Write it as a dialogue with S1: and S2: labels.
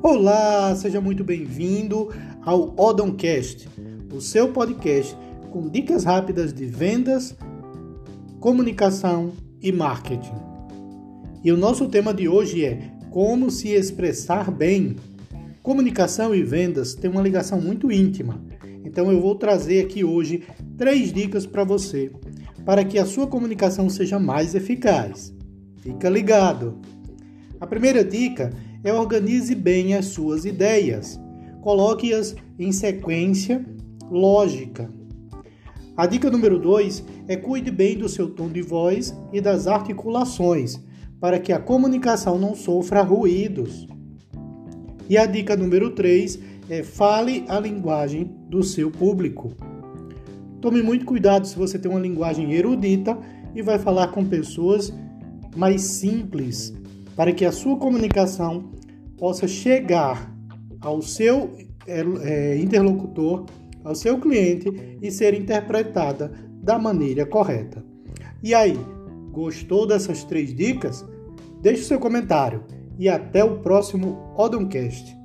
S1: Olá, seja muito bem-vindo ao Odoncast, o seu podcast com dicas rápidas de vendas, comunicação e marketing. E o nosso tema de hoje é como se expressar bem. Comunicação e vendas têm uma ligação muito íntima. Então eu vou trazer aqui hoje três dicas para você, para que a sua comunicação seja mais eficaz. Fica ligado. A primeira dica é organize bem as suas ideias. Coloque-as em sequência lógica. A dica número 2 é cuide bem do seu tom de voz e das articulações, para que a comunicação não sofra ruídos. E a dica número 3 é fale a linguagem do seu público. Tome muito cuidado se você tem uma linguagem erudita e vai falar com pessoas mais simples, para que a sua comunicação possa chegar ao seu é, é, interlocutor, ao seu cliente e ser interpretada da maneira correta. E aí, gostou dessas três dicas? Deixe seu comentário e até o próximo Odoncast.